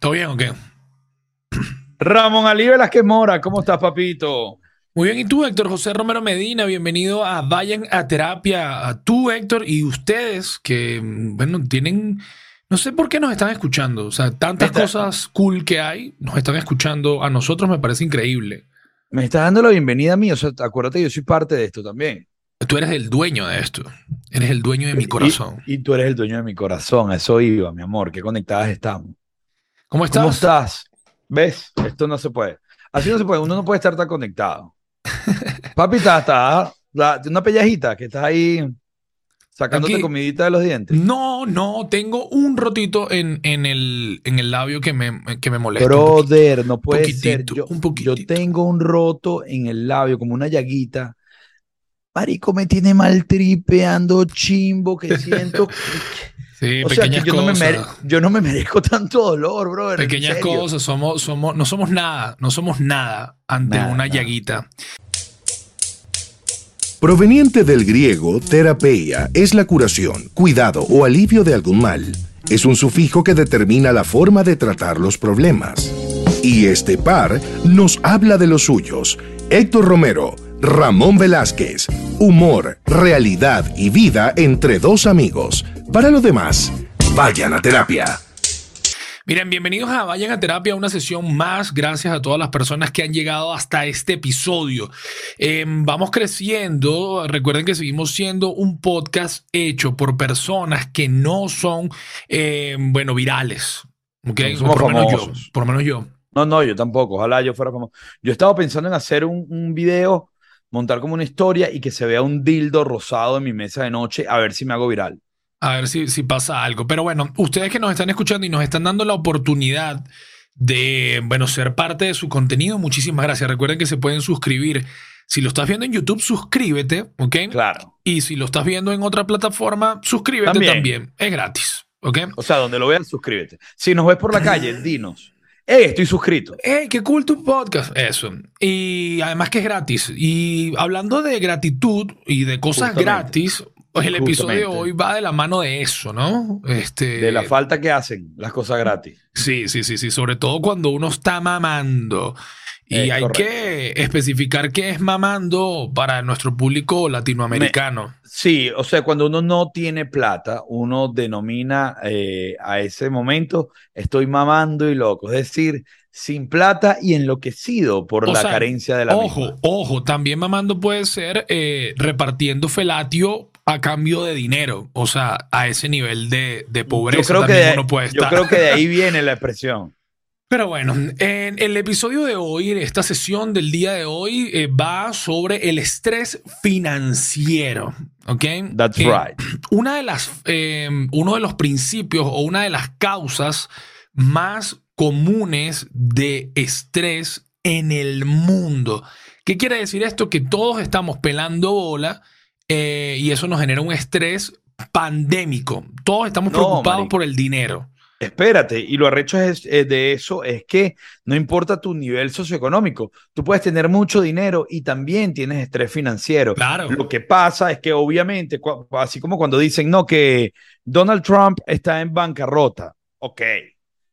¿Todo bien o qué? Ramón Ali Velázquez Mora, ¿cómo estás, papito? Muy bien, ¿y tú, Héctor José Romero Medina? Bienvenido a Vayan a Terapia. A tú, Héctor, y ustedes que, bueno, tienen... No sé por qué nos están escuchando. O sea, tantas Está- cosas cool que hay, nos están escuchando. A nosotros me parece increíble. Me estás dando la bienvenida a mí, o sea, acuérdate, yo soy parte de esto también. Tú eres el dueño de esto. Eres el dueño de mi Y- corazón. Y, tú eres el dueño de mi corazón, a eso iba, mi amor, qué conectadas estamos. ¿Cómo estás? ¿Cómo estás? ¿Ves? Esto no se puede. Así no se puede, uno no puede estar tan conectado. Papi, está, la- una pellajita que estás ahí sacándote Aquí. comidita de los dientes. No, no, tengo un rotito en, en, el, en el labio que me, que me molesta. Brother, no puede ser. Yo, un yo poquitito. tengo un roto en el labio, como una llaguita. Marico, me tiene mal tripeando chimbo que siento. Sí, o sea, que pequeñas yo no, me cosas. yo no me merezco tanto dolor, brother. Pequeñas cosas, somos, somos, no somos nada, no somos nada ante Nada, una nada. llaguita. Proveniente del griego, terapeia es la curación, cuidado o alivio de algún mal. Es un sufijo que determina la forma de tratar los problemas. Y este par nos habla de los suyos. Héctor Romero, Ramón Velázquez. Humor, realidad y vida entre dos amigos. Para lo demás, vayan a terapia. Miren, bienvenidos a Vayan a Terapia, una sesión más. Gracias a todas las personas que han llegado hasta este episodio. Eh, vamos creciendo. Recuerden que seguimos siendo un podcast hecho por personas que no son, eh, bueno, virales. ¿ok? No somos por lo menos yo. famosos. Por lo menos yo. No, no, yo tampoco. Ojalá yo fuera famoso. Yo estaba pensando en hacer un, un video, montar como una historia y que se vea un dildo rosado en mi mesa de noche, a ver si me hago viral. A ver si, si pasa algo. Pero bueno, ustedes que nos están escuchando y nos están dando la oportunidad de, bueno, ser parte de su contenido, muchísimas gracias. Recuerden que se pueden suscribir. Si lo estás viendo en YouTube, suscríbete, ¿ok? Claro. Y si lo estás viendo en otra plataforma, suscríbete también. También. Es gratis, ¿ok? O sea, donde lo veas, suscríbete. Si nos ves por la calle, dinos. ¡Eh, estoy suscrito! ¡Hey, qué cool tu podcast! Eso. Y además que es gratis. Y hablando de gratitud y de cosas Justamente. gratis, pues el episodio de hoy va de la mano de eso, ¿no? Este, De la falta que hacen las cosas gratis. Sí, sí, sí, sí. Sobre todo cuando uno está mamando. Y Es hay correcto. que especificar qué es mamando para nuestro público latinoamericano. Sí, o sea, cuando uno no tiene plata, uno denomina eh, a ese momento, estoy mamando y loco. Es decir, sin plata y enloquecido por O la sea, carencia de la ojo, misma. ojo, también mamando puede ser eh, repartiendo felatio a cambio de dinero. O sea, a ese nivel de, de pobreza Yo creo, que también de, uno puede yo estar. creo que de ahí viene la expresión. Pero bueno, en el episodio de hoy, en esta sesión del día de hoy, eh, va sobre el estrés financiero. ¿Ok? That's Eh, right. una de las, eh, uno de los principios o una de las causas más comunes de estrés en el mundo. ¿Qué quiere decir esto? Que todos estamos pelando bola eh, y eso nos genera un estrés pandémico. Todos estamos No, preocupados por el dinero. Espérate, y lo arrecho es, eh, de eso es que no importa tu nivel socioeconómico, tú puedes tener mucho dinero y también tienes estrés financiero. Claro. Lo que pasa es que obviamente, así como cuando dicen, no, que Donald Trump está en bancarrota, ok.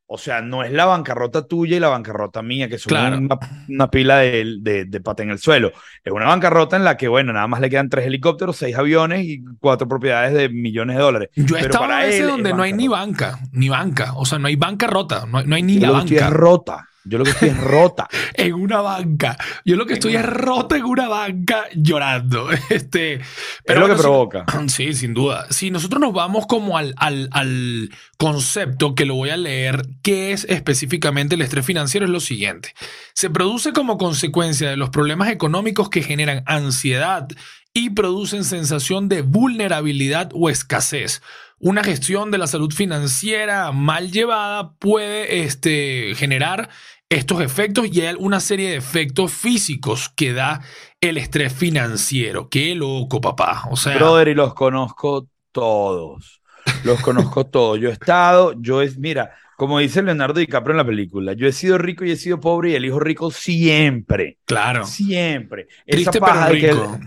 O sea, no es la bancarrota tuya y la bancarrota mía, que son Claro. una, una pila de, de, de pata en el suelo. Es una bancarrota en la que, bueno, nada más le quedan tres helicópteros, seis aviones y cuatro propiedades de millones de dólares. Yo he estado para a veces él es donde no hay ni bancarrota. banca, ni banca. O sea, no hay banca rota, no hay, no hay ni la banca. rota. Yo lo que estoy es rota. En una banca. Yo lo que estoy es rota en una banca llorando. Este, es pero lo que bueno, provoca. Sí, sin duda. Si nosotros nos vamos como al, al, al concepto que lo voy a leer, ¿qué es específicamente el estrés financiero? Es lo siguiente. Se produce como consecuencia de los problemas económicos que generan ansiedad y producen sensación de vulnerabilidad o escasez. Una gestión de la salud financiera mal llevada puede este, generar estos efectos y hay una serie de efectos físicos que da el estrés financiero. Qué loco, papá. O sea, Brother, y los conozco todos. Los conozco todos. Yo he estado, yo es, mira, como dice Leonardo DiCaprio en la película, yo he sido rico y he sido pobre y elijo rico siempre. claro. Siempre. Triste esa paja pero de que el- rico.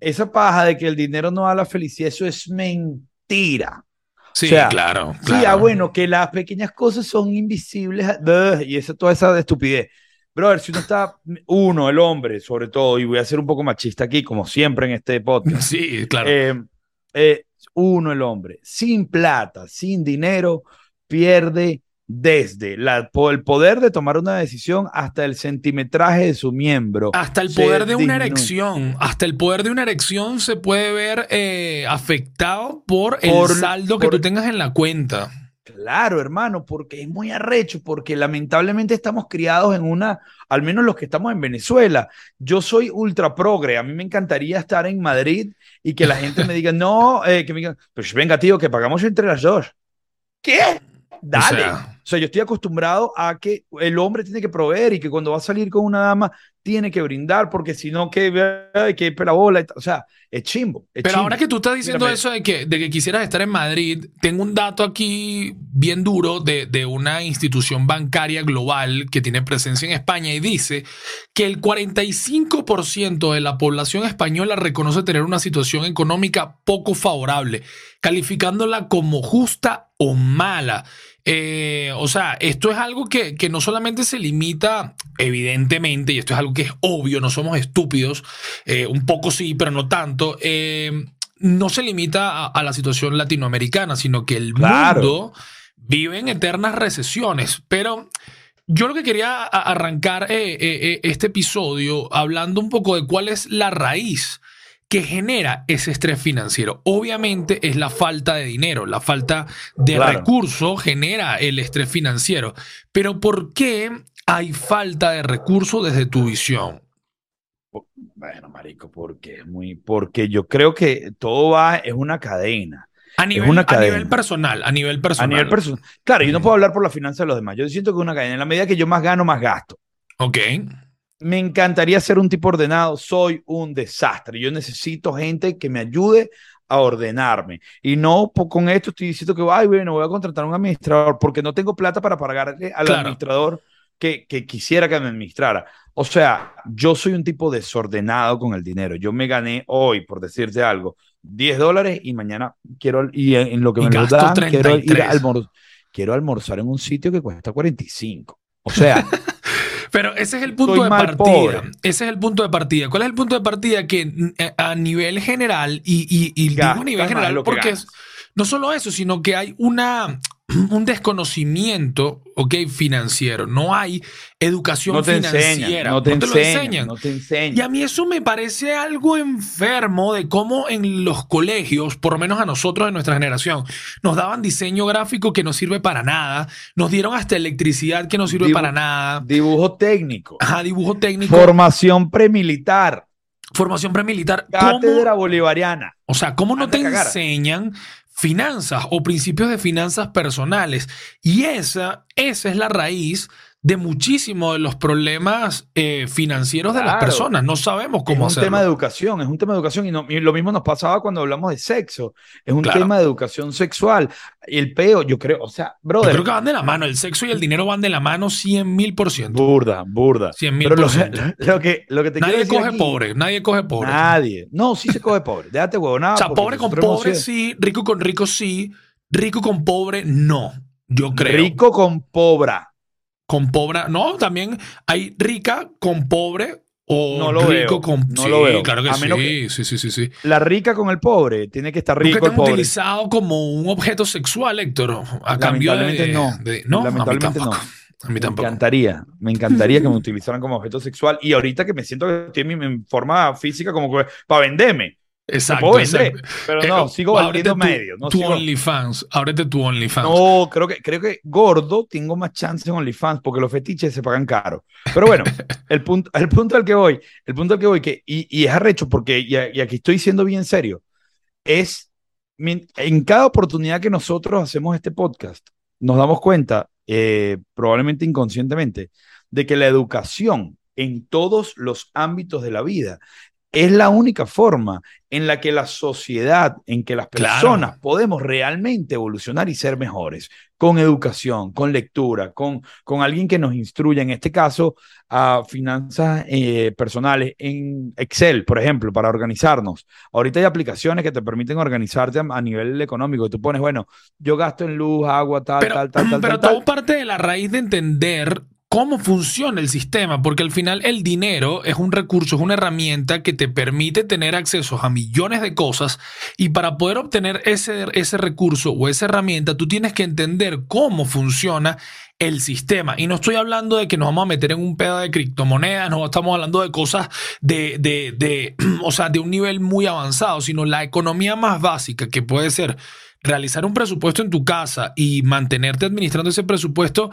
esa paja de que el dinero no da la felicidad, eso es mentira. Sí, o sea, claro, Sí, ah, claro. bueno, que las pequeñas cosas son invisibles y esa, toda esa estupidez. Brother, si uno está, uno, el hombre, sobre todo, y voy a ser un poco machista aquí, como siempre en este podcast, Sí, claro. eh, eh, uno, el hombre, sin plata, sin dinero, pierde desde la, el poder de tomar una decisión hasta el centimetraje de su miembro. Hasta el poder de una disminuye. erección, hasta el poder de una erección se puede ver eh, afectado por el Por- saldo que por- tú tengas en la cuenta. Claro, hermano, porque es muy arrecho, porque lamentablemente estamos criados en una, al menos los que estamos en Venezuela. Yo soy ultra progre, a mí me encantaría estar en Madrid y que la gente me diga, no, eh, que me digan, pues venga, tío, que pagamos entre las dos. ¿Qué? Dale. O sea, O sea, yo estoy acostumbrado a que el hombre tiene que proveer y que cuando va a salir con una dama tiene que brindar, porque si no, que, que pela bola. y tal. O sea, es chimbo. es Pero chimbo. ahora que tú estás diciendo Mírame. eso de que, de que quisieras estar en Madrid, tengo un dato aquí bien duro de, de una institución bancaria global que tiene presencia en España y dice que el 45% de la población española reconoce tener una situación económica poco favorable, calificándola como justa o mala. Eh, o sea, esto es algo que, que no solamente se limita, evidentemente, y esto es algo que es obvio, no somos estúpidos, eh, un poco sí, pero no tanto. eh, no se limita a, a la situación latinoamericana, sino que el Claro. mundo vive en eternas recesiones. Pero yo lo que quería arrancar eh, eh, eh, este episodio hablando un poco de cuál es la raíz que genera ese estrés financiero. Obviamente es la falta de dinero, la falta de Claro. recursos genera el estrés financiero. Pero ¿por qué hay falta de recursos desde tu visión? Bueno, marico, porque es muy, porque yo creo que todo va, es una cadena. A nivel, una a nivel personal, a nivel A personal. nivel personal. Claro, yo no puedo hablar por la finanza de los demás. Yo siento que es una cadena. En la medida que yo más gano, más gasto. Ok. Me encantaría ser un tipo ordenado. Soy un desastre. Yo necesito gente que me ayude a ordenarme. Y no con esto estoy diciendo que, ay, bueno, voy a contratar a un administrador porque no tengo plata para pagarle al Claro. administrador que, que quisiera que me administrara. O sea, yo soy un tipo desordenado con el dinero. Yo me gané hoy, por decirte algo, 10 dólares y mañana quiero, y en, en lo que Y me lo dan, quiero ir 33. a almor- quiero almorzar en un sitio que cuesta 45. O sea, Pero ese es el punto de partida. pobre. Ese es el punto de partida. ¿Cuál es el punto de partida? Que eh, a nivel general, y, y, y digo a nivel general, porque es, no solo eso, sino que hay una, un desconocimiento ok, financiero. No hay educación no te financiera. enseñan, no te, lo enseñan, enseñan. no te Y enseñan. a mí eso me parece algo enfermo de cómo en los colegios, por lo menos a nosotros de nuestra generación, nos daban diseño gráfico que no sirve para nada, nos dieron hasta electricidad que no sirve Dibu- para nada, Dibujo técnico, ajá, dibujo técnico, formación premilitar, formación premilitar. ¿Cómo- cátedra bolivariana. o sea, ¿cómo no Anda te enseñan finanzas o principios de finanzas personales? Y esa, esa es la raíz de muchísimos de los problemas eh, financieros de las personas. No sabemos cómo es un hacerlo. tema de educación, es un tema de educación y, no- y lo mismo nos pasaba cuando hablamos de sexo, es un Claro. tema de educación sexual. El peo, yo creo, o sea, Yo brother, creo que van de la mano. El sexo y el dinero van de la mano 100 mil por ciento. burda, burda. 100 mil por ciento. lo que, lo que te Nadie coge aquí, pobre. Nadie coge pobre. Nadie. No, sí se coge pobre. Déjate huevonada. o sea, pobre con pobre sí, rico con rico sí, rico con pobre no. Yo creo. Rico con pobra. Con pobre. No, también hay rica con pobre o No lo rico veo, con. no sí, lo veo. claro que A sí. menos que- Sí, sí, sí, sí. La rica con el pobre. Tiene que estar Nunca rico te el han pobre. utilizado como un objeto sexual, Héctor. A cambio de. No. de- no, Lamentablemente a mí tampoco. A mí Me tampoco. encantaría, me encantaría que me utilizaran como objeto sexual. Y ahorita que me siento que estoy en mi en forma física como que para venderme. Exacto. puedo vender, exacto. pero Eh, no, sigo ábrete vendiendo tu- medio. No, tu sigo- OnlyFans. Ábrete tu OnlyFans. no, creo que, creo que gordo tengo más chance en OnlyFans porque los fetiches se pagan caro. Pero bueno, el punto, el punto al que voy, el punto al que voy, que, y, y es arrecho porque, y, y aquí estoy siendo bien serio, es en cada oportunidad que nosotros hacemos este podcast, nos damos cuenta, eh, probablemente inconscientemente, de que la educación en todos los ámbitos de la vida es la única forma en la que la sociedad, en que las personas podemos realmente evolucionar y ser mejores, con educación, con lectura, con, con alguien que nos instruya, en este caso, a finanzas eh, personales en Excel, por ejemplo, para organizarnos. Ahorita hay aplicaciones que te permiten organizarte a, nivel económico. Tú pones, bueno, yo gasto en luz, agua, tal, tal, tal, tal. Pero todo parte de la raíz de entender cómo funciona el sistema, porque al final el dinero es un recurso, es una herramienta que te permite tener acceso a millones de cosas y para poder obtener ese, ese recurso o esa herramienta, tú tienes que entender cómo funciona el sistema. Y no estoy hablando de que nos vamos a meter en un pedo de criptomonedas, no estamos hablando de cosas de, de, de, o sea, de un nivel muy avanzado, sino la economía más básica que puede ser realizar un presupuesto en tu casa y mantenerte administrando ese presupuesto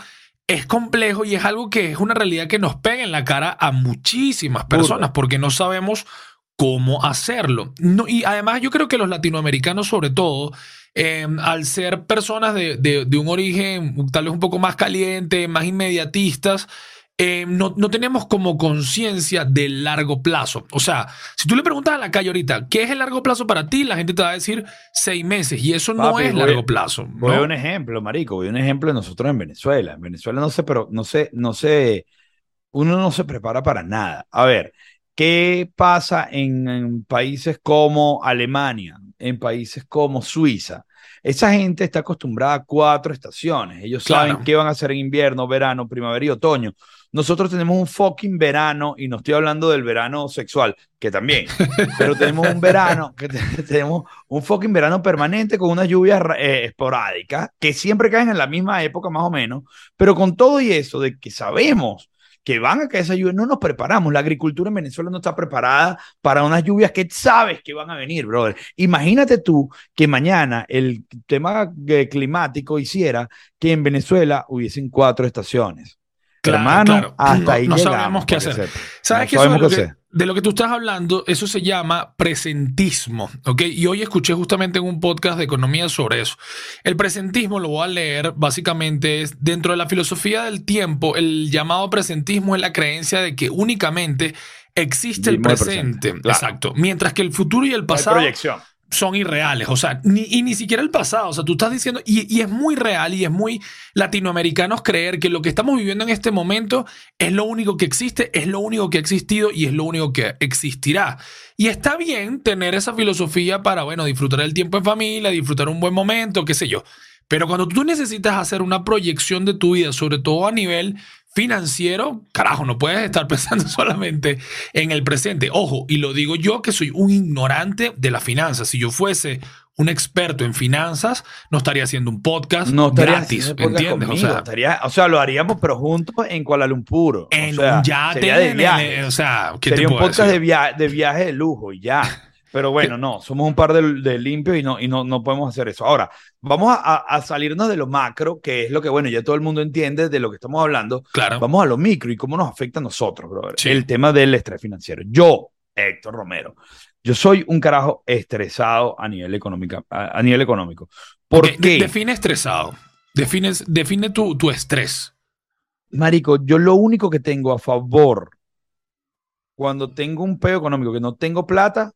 es complejo y es algo que es una realidad que nos pega en la cara a muchísimas personas porque no sabemos cómo hacerlo. No, y además yo creo que los latinoamericanos sobre todo, em, al ser personas de, de, un origen tal vez un poco más caliente, más inmediatistas, eh, no, no, tenemos como conciencia del largo plazo. O sea, si tú le preguntas a la calle ahorita, ¿qué es el largo plazo para ti? La gente te va a decir seis meses y eso no es largo plazo. Voy a un ejemplo, Marico, voy a un ejemplo de nosotros en Venezuela. En Venezuela no sé, pero no sé, no sé, uno no se prepara para nada. A ver, ¿qué pasa en, países como Alemania, en países como Suiza? Esa gente está acostumbrada a cuatro estaciones. Ellos saben qué van a hacer en invierno, verano, primavera y otoño. Nosotros tenemos un fucking verano, y no estoy hablando del verano sexual, que también, pero tenemos un verano, que tenemos un fucking verano permanente con unas lluvias eh, esporádicas, que siempre caen en la misma época más o menos, pero con todo y eso de que sabemos que van a caer esas lluvias, no nos preparamos. La agricultura en Venezuela no está preparada para unas lluvias que sabes que van a venir, brother. Imagínate tú que mañana el tema eh, climático hiciera que en Venezuela hubiesen cuatro estaciones. Hermano, hasta ahí no sabemos qué hacer. ¿Sabes qué? de, lo que, tú estás hablando, eso se llama presentismo, ¿ok? Y hoy escuché justamente en un podcast de economía sobre eso. El presentismo, lo voy a leer, básicamente es, dentro de la filosofía del tiempo, el llamado presentismo es la creencia de que únicamente existe el presente. Exacto. Mientras que el futuro y el pasado... proyección son irreales, o sea, ni, y ni siquiera el pasado, o sea, tú estás diciendo, y, es muy real y es muy latinoamericanos creer que lo que estamos viviendo en este momento es lo único que existe, es lo único que ha existido y es lo único que existirá. Y está bien tener esa filosofía para, bueno, disfrutar el tiempo en familia, disfrutar un buen momento, qué sé yo. Pero cuando tú necesitas hacer una proyección de tu vida, sobre todo a nivel financiero, carajo, no puedes estar pensando solamente en el presente. Ojo, y lo digo yo que soy un ignorante de las finanzas. Si yo fuese un experto en finanzas, no estaría haciendo un podcast no gratis, ¿entiendes? o, sea, o sea, lo haríamos, pero juntos en Kuala Lumpur. En un yate, de viaje. o sea, ¿qué sería un podcast de, de viaje de lujo ya. Pero bueno, no, somos un par de, de limpios y, no, y no, no podemos hacer eso. Ahora, vamos a, a, salirnos de lo macro, que es lo que, bueno, ya todo el mundo entiende de lo que estamos hablando. Claro. Vamos a lo micro y cómo nos afecta a nosotros, brother. El tema del estrés financiero. Yo, Héctor Romero, yo soy un carajo estresado a nivel, económico, a, nivel económico. ¿Por qué? define estresado. Defines, define tu, tu estrés. Marico, yo lo único que tengo a favor cuando tengo un peo económico, que no tengo plata,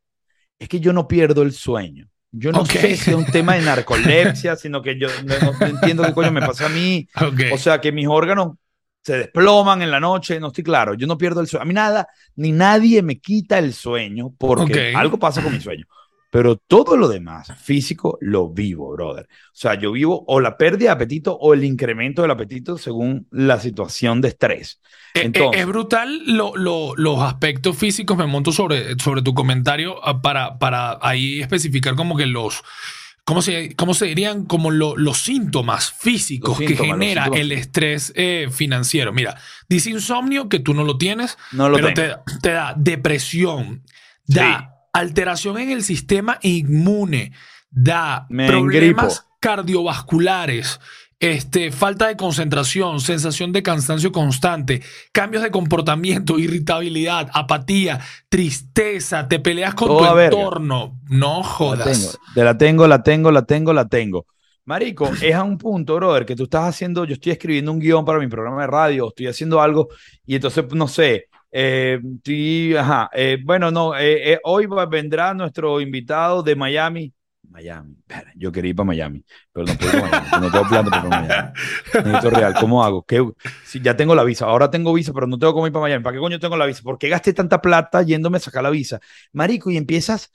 es que yo no pierdo el sueño. Yo no sé si es un tema de narcolepsia, sino que yo no, entiendo qué coño me pasa a mí. O sea, que mis órganos se desploman en la noche, no estoy claro. Yo no pierdo el sueño. A mí nada, ni nadie me quita el sueño porque algo pasa con mi sueño. Pero todo lo demás, físico, lo vivo, brother. O sea, yo vivo o la pérdida de apetito o el incremento del apetito según la situación de estrés. Eh, eh, Entonces, es brutal los aspectos físicos. Me monto sobre, sobre tu comentario ah, para, para ahí especificar como que los... ¿Cómo se, cómo se dirían? Como los síntomas físicos que genera el estrés eh, financiero. Mira, dice insomnio que tú no lo tienes, no lo pero te, te, da depresión, da alteración en el sistema inmune, da problemas cardiovasculares, este, falta de concentración, sensación de cansancio constante, cambios de comportamiento, irritabilidad, apatía, tristeza, te peleas con tu entorno. No jodas. La tengo, la tengo, la tengo, la tengo. Marico, es a un punto, brother, que tú estás haciendo, yo estoy escribiendo un guion para mi programa de radio, estoy haciendo algo y entonces, no sé, Eh, ajá. Eh, bueno, no, eh, hoy vendrá nuestro invitado de Miami. Miami. Yo quería ir para Miami, pero no puedo ir Miami. No tengo plata para Miami. Necesito real. ¿Cómo hago? ¿Qué? Si ya tengo la visa. Ahora tengo visa, pero no tengo cómo ir para Miami. ¿Para qué coño tengo la visa? ¿Por qué gasté tanta plata yéndome a sacar la visa? Marico, y empiezas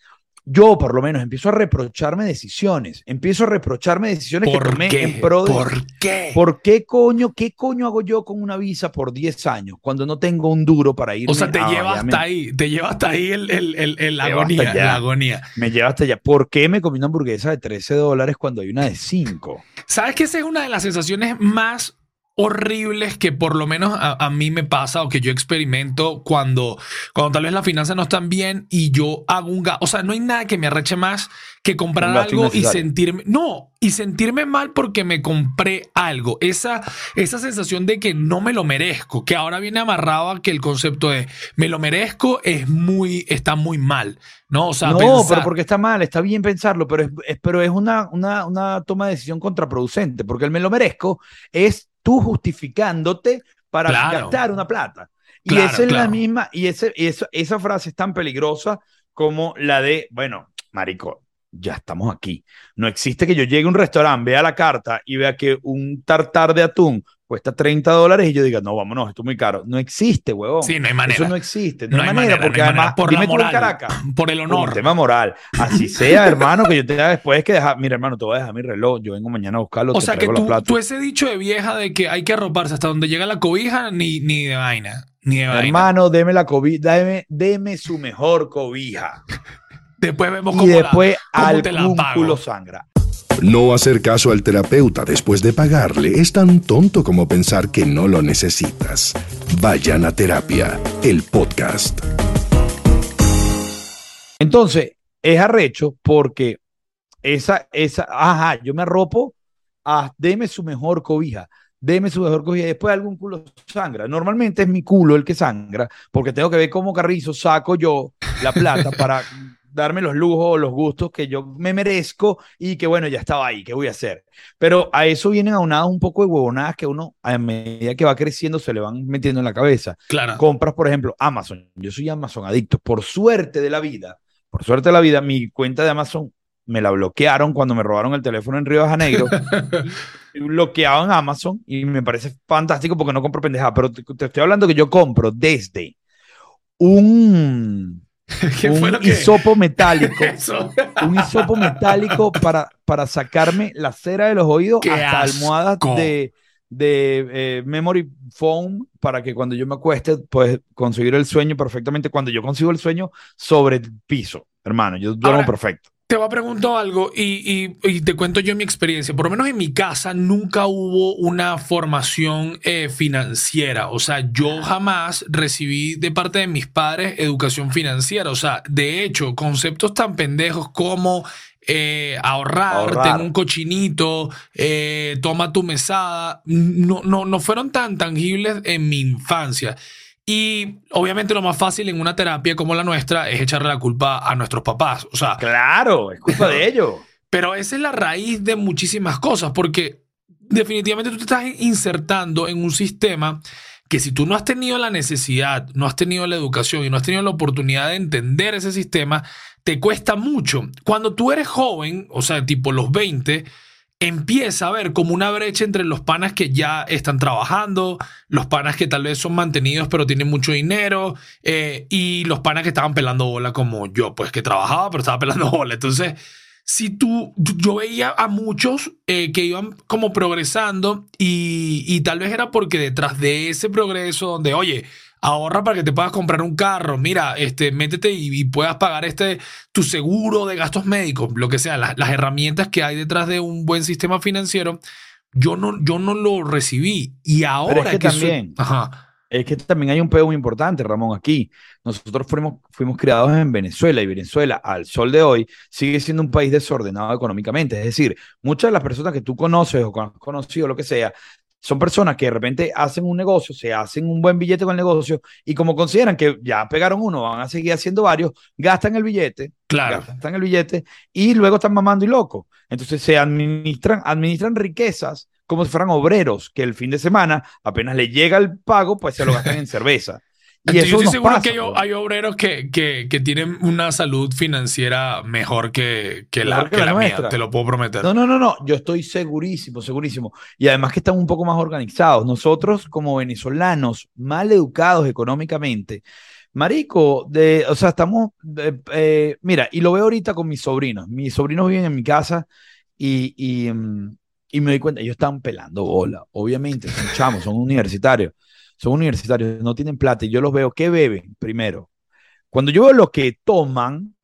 yo por lo menos empiezo a reprocharme decisiones, empiezo a reprocharme decisiones que tomé en pro de... ¿Por qué? ¿Por qué coño, qué coño hago yo con una visa por 10 años cuando no tengo un duro para ir? O sea, te lleva hasta ahí, te lleva hasta ahí el, el, el, la, agonía, la agonía. Me lleva hasta allá. ¿Por qué me comí una hamburguesa de 13 dólares cuando hay una de 5? ¿Sabes que esa es una de las sensaciones más horribles que por lo menos a, mí me pasa o que yo experimento cuando, cuando tal vez las finanzas no están bien y yo hago un gasto. O sea, no hay nada que me arreche más que comprar algo y sentirme, no, y sentirme mal porque me compré algo. Esa, esa sensación de que no me lo merezco, que ahora viene amarrado a que el concepto de me lo merezco es muy, está muy mal. No, o sea, no pero porque está mal, está bien pensarlo, pero es, pero es una, una, una toma de decisión contraproducente, porque el me lo merezco es tú justificándote para gastar una plata. Y esa es la misma, y, ese, esa frase es tan peligrosa como la de, bueno, marico, ya estamos aquí. No existe que yo llegue a un restaurante, vea la carta y vea que un tartar de atún cuesta 30 dólares y yo diga, no, vámonos, esto es muy caro. No existe, huevón. Sí, no hay manera. Eso no existe. No, hay, manera, porque además, por la moral, Caracas, por el honor. Por tema moral. Así sea, hermano, que yo tenga después que dejar, mira, hermano, te voy a dejar mi reloj, yo vengo mañana a buscarlo. O sea, que tú, tú, ese dicho de vieja de que hay que arroparse hasta donde llega la cobija, ni, ni de vaina. Ni de vaina. Hermano, deme la cobija, deme, deme su mejor cobija. Después vemos cómo y después la, al cúmulo sangra. No hacer caso al terapeuta después de pagarle es tan tonto como pensar que no lo necesitas. Vayan a terapia, el podcast. Entonces, es arrecho porque esa, esa, ajá, yo me arropo, ah, deme su mejor cobija, deme su mejor cobija, y después algún culo sangra. Normalmente es mi culo el que sangra, porque tengo que ver cómo carrizo saco yo la plata para darme los lujos, los gustos que yo me merezco y que bueno, ya estaba ahí, ¿qué voy a hacer? Pero a eso vienen aunadas un poco de huevonadas que uno a medida que va creciendo se le van metiendo en la cabeza. Claro. Compras, por ejemplo, Amazon. Yo soy Amazon adicto. Por suerte de la vida, por suerte de la vida, mi cuenta de Amazon me la bloquearon cuando me robaron el teléfono en Río de Janeiro. bloqueado en Amazon y me parece fantástico porque no compro pendejada, pero te estoy hablando que yo compro desde un un hisopo metálico. un hisopo metálico para, para sacarme la cera de los oídos hasta almohadas de, de eh, memory foam para que cuando yo me acueste, pues conseguir el sueño perfectamente. Cuando yo consigo el sueño sobre el piso, hermano, yo duermo perfecto. Te voy a preguntar algo y, te cuento yo mi experiencia. Por lo menos en mi casa nunca hubo una formación eh, financiera. O sea, yo jamás recibí de parte de mis padres educación financiera. O sea, de hecho, conceptos tan pendejos como eh, ahorrar, tener un cochinito, eh, toma tu mesada, no, no, no fueron tan tangibles en mi infancia. Y obviamente lo más fácil en una terapia como la nuestra es echarle la culpa a nuestros papás. O sea, claro, es culpa de ellos. Pero esa es la raíz de muchísimas cosas, porque definitivamente tú te estás insertando en un sistema que si tú no has tenido la necesidad, no has tenido la educación y no has tenido la oportunidad de entender ese sistema, te cuesta mucho. Cuando tú eres joven, o sea, tipo los 20, empieza a ver como una brecha entre los panas que ya están trabajando, los panas que tal vez son mantenidos pero tienen mucho dinero eh, y los panas que estaban pelando bola como yo, pues que trabajaba pero estaba pelando bola. Entonces, si tú, yo veía a muchos eh, que iban como progresando y, y tal vez era porque detrás de ese progreso donde, oye, ahorra para que te puedas comprar un carro, mira, este, métete y, puedas pagar este, tu seguro de gastos médicos, lo que sea, las herramientas que hay detrás de un buen sistema financiero, yo no, yo no lo recibí. Y ahora es que, también... Es que también hay un pedo muy importante, Ramón, aquí. Nosotros fuimos, fuimos criados en Venezuela y Venezuela, al sol de hoy, sigue siendo un país desordenado económicamente. Es decir, muchas de las personas que tú conoces o has conocido, lo que sea, son personas que de repente hacen un negocio, se hacen un buen billete con el negocio y como consideran que ya pegaron uno, van a seguir haciendo varios, gastan el billete, claro. gastan el billete y luego están mamando y loco. Entonces se administran, administran riquezas como si fueran obreros que el fin de semana apenas le llega el pago, pues se lo gastan en cerveza. Yo estoy seguro que hay, obreros que, que, tienen una salud financiera mejor que, que la, que la, mía, te lo puedo prometer. No, no, no, no, yo estoy segurísimo, segurísimo. Y además que están un poco más organizados. Nosotros como venezolanos, mal educados económicamente, Marico, de, o sea, estamos, eh, mira, y lo veo ahorita con mis sobrinos. Mis sobrinos viven en mi casa y, y, mm, y me doy cuenta, ellos están pelando bola, obviamente, son chamos, son universitarios son universitarios, no tienen plata y yo los veo, ¿qué beben primero? Cuando yo veo lo que toman,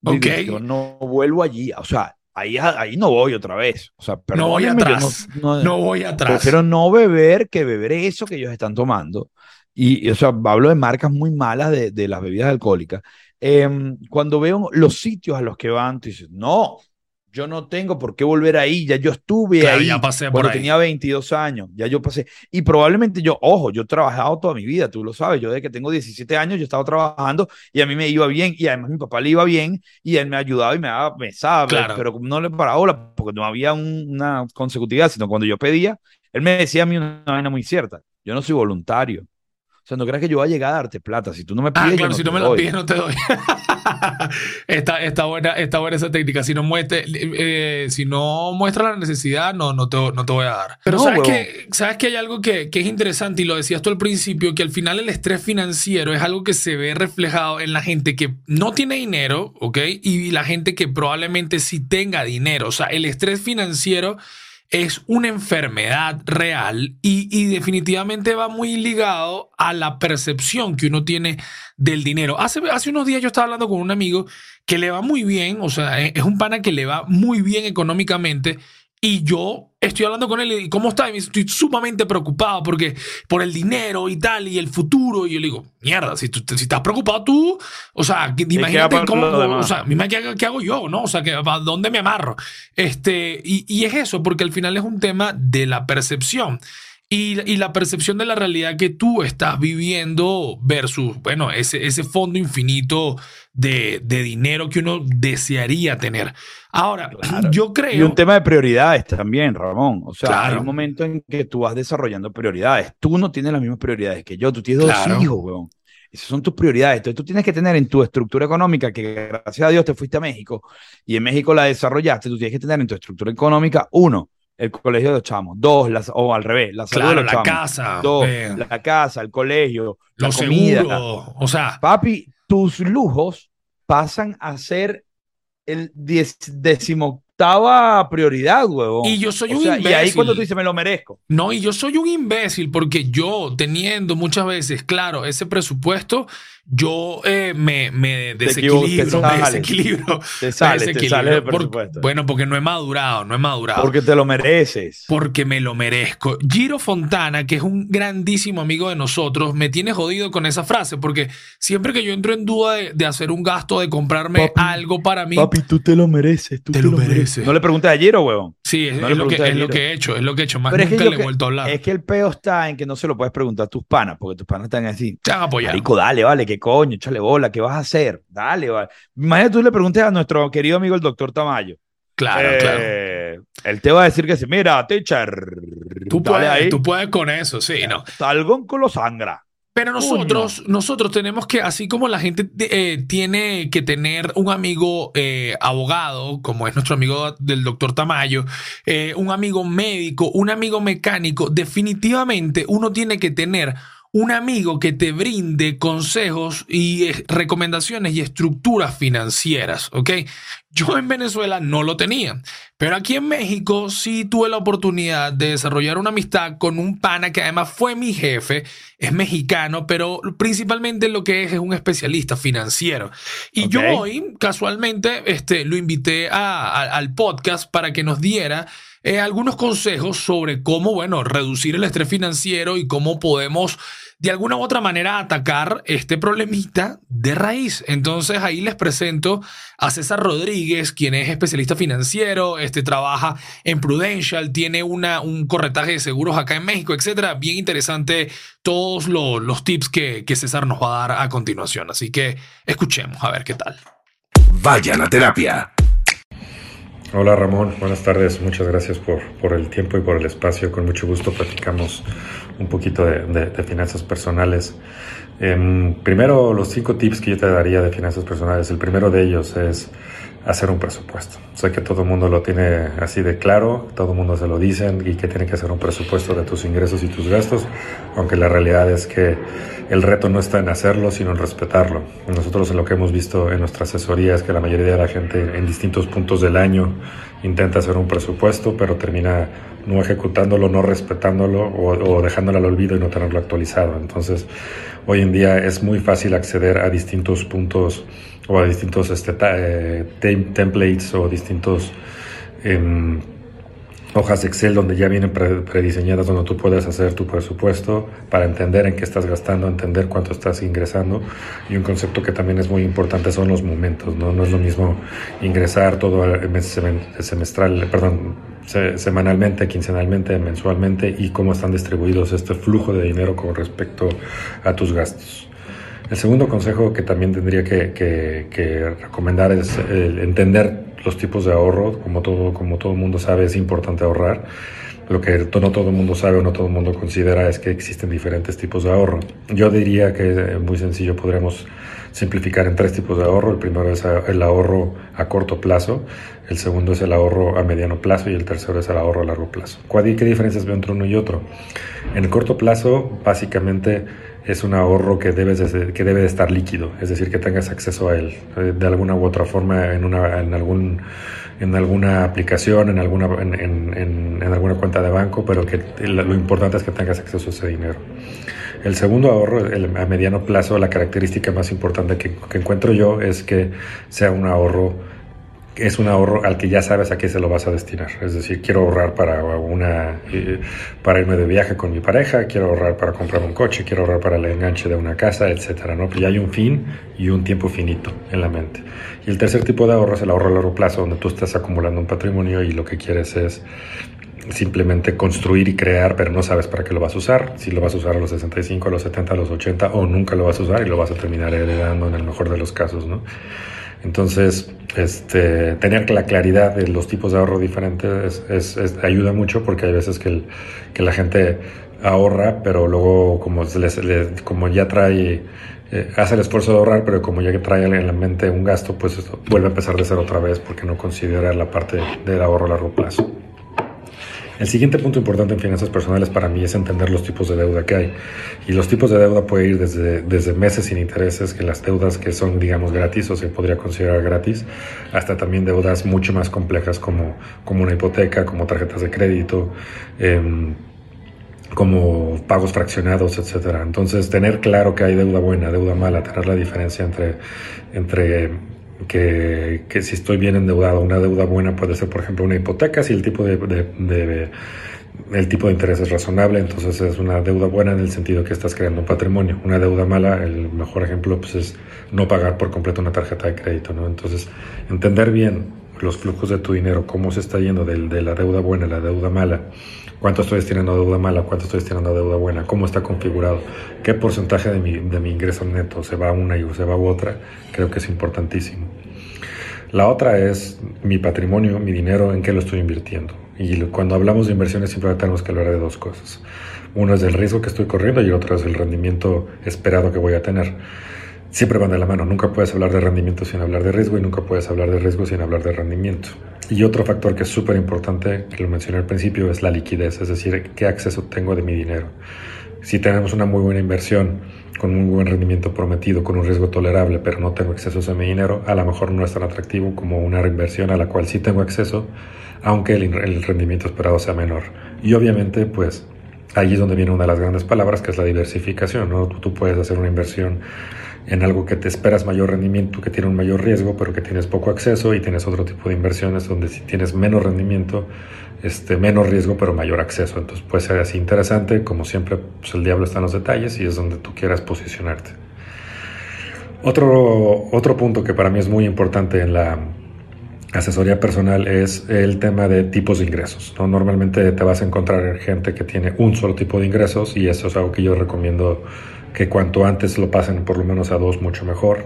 yo no vuelvo allí, o sea, ahí, ahí no voy otra vez. O sea, no voy atrás. No, voy atrás. Pero no beber que beber eso que ellos están tomando. Y, o sea, hablo de marcas muy malas de, de las bebidas alcohólicas. Em, cuando veo los sitios a los que van, tú dices, no, yo no tengo por qué volver ahí, ya yo estuve ahí ya pasé cuando tenía 22 años, ya yo pasé. Y probablemente yo, ojo, yo he trabajado toda mi vida, tú lo sabes, yo desde que tengo 17 años yo estaba trabajando y a mí me iba bien y además mi papá le iba bien y él me ayudaba y me daba, me sabe, pero no le paraba porque no había una consecutividad, sino cuando yo pedía, él me decía a mí una vaina muy cierta, yo no soy voluntario. O sea, no creas que yo voy a llegar a darte plata. Si tú no me ah, pides. Ah, claro, si no me la pides, no te doy. está, está, buena, está buena esa técnica. Si no, muestre, eh, si no muestra la necesidad, no, no, te, no te voy a dar. Pero sabes, que, sabes que hay algo que, que, es interesante y lo decías tú al principio, que al final el estrés financiero es algo que se ve reflejado en la gente que no tiene dinero, ¿ok? Y la gente que probablemente sí tenga dinero. O sea, el estrés financiero es una enfermedad real y, definitivamente va muy ligado a la percepción que uno tiene del dinero. Hace, hace unos días yo estaba hablando con un amigo que le va muy bien, o sea, es un pana que le va muy bien económicamente y yo estoy hablando con él y ¿cómo está? Y estoy sumamente preocupado porque por el dinero y tal y el futuro. Y yo le digo, mierda, si, tú, si estás preocupado tú, o sea, imagínate cómo, o sea, imagínate qué, hago yo, ¿no? O sea, que, ¿a dónde me amarro? Este, y, y es eso, porque al final es un tema de la percepción. Y, y, la percepción de la realidad que tú estás viviendo versus, bueno, ese, ese fondo infinito de, de dinero que uno desearía tener. Ahora, yo creo... Y un tema de prioridades también, Ramón. O sea, hay un momento en que tú vas desarrollando prioridades. Tú no tienes las mismas prioridades que yo. Tú tienes dos hijos, weón. Esas son tus prioridades. Entonces tú tienes que tener en tu estructura económica, que gracias a Dios te fuiste a México y en México la desarrollaste, tú tienes que tener en tu estructura económica, uno, el colegio de los chamos. Dos, las, o al revés, la salud de los la casa. Dos, la casa, el colegio, la comida. o sea. Papi, tus lujos pasan a ser el decimoctava prioridad, huevón. Y yo soy un imbécil. Y ahí cuando tú dices, me lo merezco. No, y yo soy un imbécil porque yo, teniendo muchas veces, claro, ese presupuesto, yo eh, me, me, desequilibro, te me desequilibro. Te sale, te sale bueno, porque no he madurado, no he madurado. Porque te lo mereces. Porque me lo merezco. Giro Fontana, que es un grandísimo amigo de nosotros, me tiene jodido con esa frase, porque siempre que yo entro en duda de, hacer un gasto, de comprarme algo para mí. Papi, tú te lo mereces, tú te, lo mereces. No le preguntes a Giro, huevón. Sí, es, lo, que, es lo que he hecho, es lo que he hecho. Más nunca le he vuelto a hablar. Es que el peo está en que no se lo puedes preguntar a tus panas, porque tus panas están así. Te van a apoyar. Marico, dale, vale, qué coño, échale bola, ¿qué vas a hacer? Dale, vale. Imagínate tú le preguntes a nuestro querido amigo el doctor Tamayo. Claro, claro. Eh, él te va a decir que sí, mira, teacher. Tú puedes, ahí. tú puedes con eso, sí, ¿no? Salgo con lo sangra. Pero nosotros, nosotros tenemos que, así como la gente eh, tiene que tener un amigo eh, abogado, como es nuestro amigo del doctor Tamayo, un amigo médico, un amigo mecánico, definitivamente uno tiene que tener un amigo que te brinde consejos y eh, recomendaciones y estructuras financieras, ¿ok? Yo en Venezuela no lo tenía, pero aquí en México sí tuve la oportunidad de desarrollar una amistad con un pana que además fue mi jefe, es mexicano, pero principalmente lo que es es un especialista financiero. Y yo hoy, casualmente, este, lo invité al podcast para que nos diera eh, algunos consejos sobre cómo, bueno, reducir el estrés financiero y cómo podemos de alguna u otra manera atacar este problemita de raíz. Entonces ahí les presento a César Rodríguez, quien es especialista financiero, este trabaja en Prudential, tiene una, un corretaje de seguros acá en México, etcétera. Bien interesante todos los, los tips que, que César nos va a dar a continuación. Así que escuchemos a ver qué tal. Vayan a terapia. Hola Ramón, buenas tardes. Muchas gracias por, por, el tiempo y por el espacio. Con mucho gusto platicamos un poquito de, finanzas personales. Em, primero, los cinco tips que yo te daría de finanzas personales. El primero de ellos es hacer un presupuesto. Sé que todo el mundo lo tiene así de claro, todo el mundo se lo dicen y que tiene que hacer un presupuesto de tus ingresos y tus gastos, aunque la realidad es que el reto no está en hacerlo, sino en respetarlo. Nosotros en lo que hemos visto en nuestra asesoría es que la mayoría de la gente en distintos puntos del año intenta hacer un presupuesto, pero termina no ejecutándolo, no respetándolo o, o dejándolo al olvido y no tenerlo actualizado. Entonces, hoy en día es muy fácil acceder a distintos puntos o a distintos este, eh, templates o distintos em, hojas Excel donde ya vienen prediseñadas donde tú puedes hacer tu presupuesto para entender en qué estás gastando, entender cuánto estás ingresando y un concepto que también es muy importante son los momentos, ¿no? No es lo mismo ingresar todo el mes semestral, perdón, semanalmente, quincenalmente, mensualmente y cómo están distribuidos este flujo de dinero con respecto a tus gastos. El segundo consejo que también tendría que, recomendar es entender los tipos de ahorro. Como todo, como todo mundo sabe, es importante ahorrar. Lo que no todo el mundo sabe o no todo el mundo considera es que existen diferentes tipos de ahorro. Yo diría que muy sencillo podríamos simplificar en tres tipos de ahorro. El primero es el ahorro a corto plazo, el segundo es el ahorro a mediano plazo y el tercero es el ahorro a largo plazo. ¿Qué diferencias veo entre uno y otro? En el corto plazo, básicamente es un ahorro que, debes que debe de estar líquido, es decir, que tengas acceso a él eh, de alguna u otra forma en, una, en, algún, en alguna aplicación, en alguna, en, alguna cuenta de banco, pero que lo importante es que tengas acceso a ese dinero. El segundo ahorro, a mediano plazo, la característica más importante que, encuentro yo es que sea un ahorro es un ahorro al que ya sabes a qué se lo vas a destinar. Es decir, quiero ahorrar para una eh, para irme de viaje con mi pareja, quiero ahorrar para comprar un coche, quiero ahorrar para el enganche de una casa, etcétera, ¿no? Que ya hay un fin y un tiempo finito en la mente. Y el tercer tipo de ahorro es el ahorro a largo plazo, donde tú estás acumulando un patrimonio y lo que quieres es simplemente construir y crear, pero no sabes para qué lo vas a usar, si lo vas a usar a los 65, a los 70, a los 80 o nunca lo vas a usar y lo vas a terminar heredando en el mejor de los casos, ¿no? Entonces, este, tener la claridad de los tipos de ahorro diferentes es, ayuda mucho porque hay veces que, la gente ahorra, pero luego como, como ya trae, eh, hace el esfuerzo de ahorrar, pero como ya trae en la mente un gasto, pues vuelve a empezar de cero otra vez porque no considera la parte del ahorro a largo plazo. El siguiente punto importante en finanzas personales para mí es entender los tipos de deuda que hay. Y los tipos de deuda pueden ir desde, desde meses sin intereses, que las deudas que son, digamos, gratis o se podría considerar gratis, hasta también deudas mucho más complejas como, como una hipoteca, como tarjetas de crédito. Em, como pagos fraccionados, etcétera. Entonces, tener claro que hay deuda buena, deuda mala, tener la diferencia entre, entre que, que, si estoy bien endeudado, una deuda buena puede ser, por ejemplo, una hipoteca, si el tipo de, de, el tipo de interés es razonable, entonces es una deuda buena en el sentido que estás creando un patrimonio. Una deuda mala, el mejor ejemplo pues es no pagar por completo una tarjeta de crédito, ¿no? Entonces, entender bien los flujos de tu dinero, cómo se está yendo de, de la deuda buena a la deuda mala, cuánto estoy destinando a deuda mala, cuánto estoy destinando a deuda buena, cómo está configurado, qué porcentaje de mi, de mi ingreso neto se va a una y se va a otra, creo que es importantísimo. La otra es mi patrimonio, mi dinero, en qué lo estoy invirtiendo. Y cuando hablamos de inversiones siempre tenemos que hablar de dos cosas. Uno es el riesgo que estoy corriendo y otro es el rendimiento esperado que voy a tener. Siempre van de la mano. Nunca puedes hablar de rendimiento sin hablar de riesgo y nunca puedes hablar de riesgo sin hablar de rendimiento. Y otro factor que es súper importante, que lo mencioné al principio, es la liquidez, es decir, qué acceso tengo de mi dinero. Si tenemos una muy buena inversión, con un buen rendimiento prometido, con un riesgo tolerable, pero no tengo acceso a mi dinero, a lo mejor no es tan atractivo como una inversión a la cual sí tengo acceso, aunque el, el rendimiento esperado sea menor. Y obviamente, pues, ahí es donde viene una de las grandes palabras, que es la diversificación, ¿no? Tú puedes hacer una inversión en algo que te esperas mayor rendimiento, que tiene un mayor riesgo, pero que tienes poco acceso y tienes otro tipo de inversiones donde si tienes menos rendimiento, este, menos riesgo, pero mayor acceso. Entonces puede ser así interesante, como siempre, pues el diablo está en los detalles y es donde tú quieras posicionarte. Otro, otro punto que para mí es muy importante en la asesoría personal es el tema de tipos de ingresos. ¿no? Normalmente te vas a encontrar gente que tiene un solo tipo de ingresos y eso es algo que yo recomiendo que cuanto antes lo pasen por lo menos a dos, mucho mejor.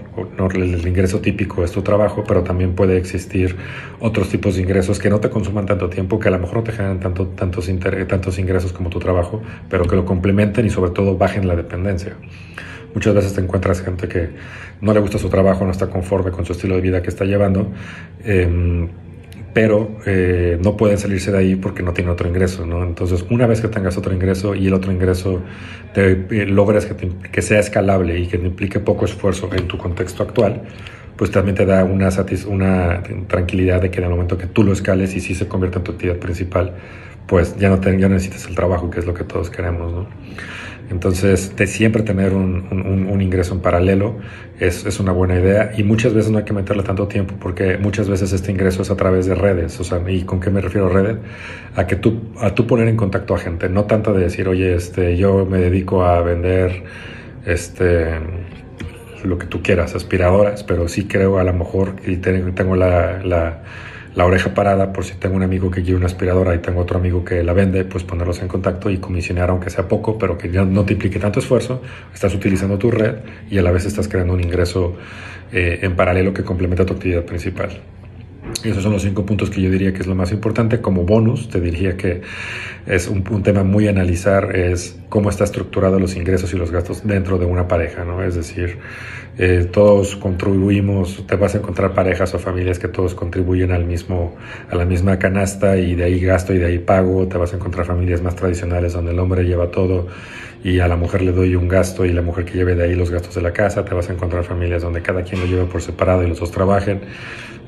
El ingreso típico es tu trabajo, pero también puede existir otros tipos de ingresos que no te consuman tanto tiempo, que a lo mejor no te generan tanto, tantos, tantos ingresos como tu trabajo, pero que lo complementen y sobre todo bajen la dependencia. Muchas veces te encuentras gente que no le gusta su trabajo, no está conforme con su estilo de vida que está llevando. Em, pero eh, no pueden salirse de ahí porque no tienen otro ingreso, ¿no? Entonces, una vez que tengas otro ingreso y el otro ingreso te, eh, logres que, que, sea escalable y que te implique poco esfuerzo en tu contexto actual, pues también te da una, una tranquilidad de que en el momento que tú lo escales y si se convierte en tu actividad principal, pues ya no, te, ya necesitas el trabajo, que es lo que todos queremos, ¿no? Entonces, de siempre tener un, ingreso en paralelo es, una buena idea y muchas veces no hay que meterle tanto tiempo porque muchas veces este ingreso es a través de redes. O sea, ¿y con qué me refiero a redes? A que tú, a tú poner en contacto a gente, no tanto de decir, oye, este, yo me dedico a vender este, lo que tú quieras, aspiradoras, pero sí creo a lo mejor y tengo la la oreja parada por si tengo un amigo que quiere una aspiradora y tengo otro amigo que la vende, pues ponerlos en contacto y comisionar aunque sea poco, pero que ya no te implique tanto esfuerzo, estás utilizando tu red y a la vez estás creando un ingreso eh, en paralelo que complementa tu actividad principal. Esos son los cinco puntos que yo diría que es lo más importante. Como bonus, te diría que es un, tema muy analizar, es cómo está estructurado los ingresos y los gastos dentro de una pareja, ¿no? Es decir, eh, todos contribuimos, te vas a encontrar parejas o familias que todos contribuyen al mismo, a la misma canasta y de ahí gasto y de ahí pago, te vas a encontrar familias más tradicionales donde el hombre lleva todo y a la mujer le doy un gasto y la mujer que lleve de ahí los gastos de la casa, te vas a encontrar familias donde cada quien lo lleve por separado y los dos trabajen.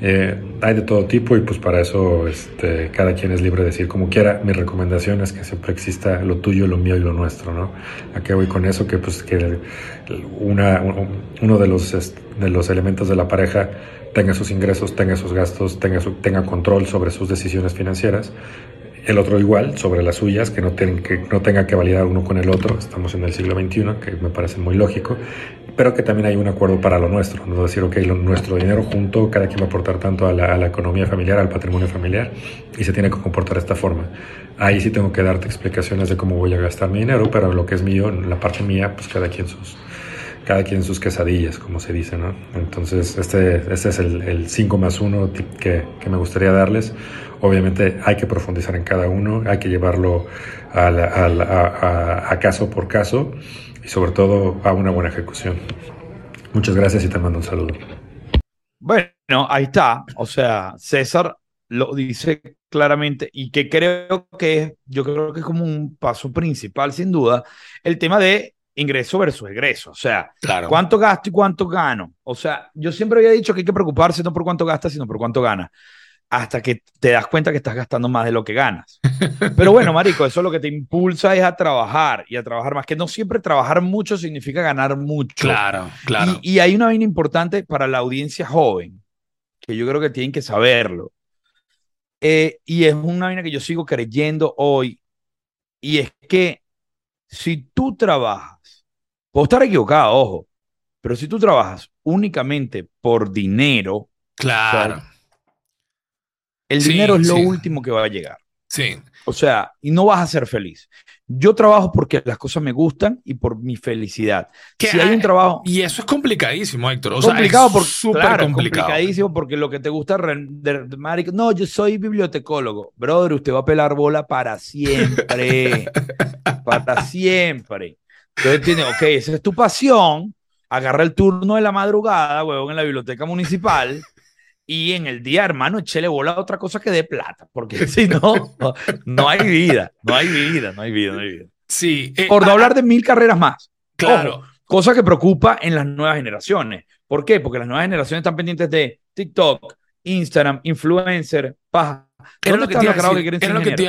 Eh, hay de todo tipo y pues para eso este, cada quien es libre de decir como quiera. Mi recomendación es que siempre exista lo tuyo, lo mío y lo nuestro, ¿no? ¿A qué voy con eso? Que pues que una, uno de los, de los elementos de la pareja tenga sus ingresos, tenga sus gastos, tenga, tenga control sobre sus decisiones financieras. El otro igual, sobre las suyas, que no, ten, que no tenga que validar uno con el otro. Estamos en el siglo XXI, que me parece muy lógico pero que también hay un acuerdo para lo nuestro, no decir, ok, lo, nuestro dinero junto, cada quien va a aportar tanto a la, economía familiar, al patrimonio familiar, y se tiene que comportar de esta forma. Ahí sí tengo que darte explicaciones de cómo voy a gastar mi dinero, pero lo que es mío, la parte mía, pues cada quien sus, cada quien sus quesadillas, como se dice, ¿no? Entonces, este, este es el 5 más 1 que, que, me gustaría darles. Obviamente hay que profundizar en cada uno, hay que llevarlo a, a, a caso por caso y sobre todo a una buena ejecución. Muchas gracias y te mando un saludo. Bueno, ahí está. O sea, César lo dice claramente y que creo que es, yo creo que es como un paso principal, sin duda, el tema de ingreso versus egreso. O sea, claro. cuánto gasto y cuánto gano. O sea, yo siempre había dicho que hay que preocuparse no por cuánto gastas, sino por cuánto ganas hasta que te das cuenta que estás gastando más de lo que ganas. Pero bueno, Marico, eso lo que te impulsa es a trabajar y a trabajar más, que no siempre trabajar mucho significa ganar mucho. Claro, claro. Y, hay una vaina importante para la audiencia joven, que yo creo que tienen que saberlo. Eh, y es una vaina que yo sigo creyendo hoy, y es que si tú trabajas, puedo estar equivocado, ojo, pero si tú trabajas únicamente por dinero, claro. El dinero es lo último que va a llegar. Sí. O sea, y no vas a ser feliz. Yo trabajo porque las cosas me gustan y por mi felicidad. Si hay un trabajo. Y eso es complicadísimo, Héctor. O complicado súper complicado. complicadísimo porque lo que te gusta. No, yo soy bibliotecólogo. Brother, usted va a pelar bola para siempre. para siempre. Entonces tiene, ok, esa es tu pasión. Agarra el turno de la madrugada, huevón, en la biblioteca municipal y en el día, hermano, échele bola a otra cosa que dé plata, porque si no, no, hay vida, no hay vida, no hay vida, no hay vida. Sí. Eh, Por no hablar de mil carreras más. Claro. cosa que preocupa en las nuevas generaciones. ¿Por qué? Porque las nuevas generaciones están pendientes de TikTok, Instagram, influencer, paja. Es lo, que te, iba a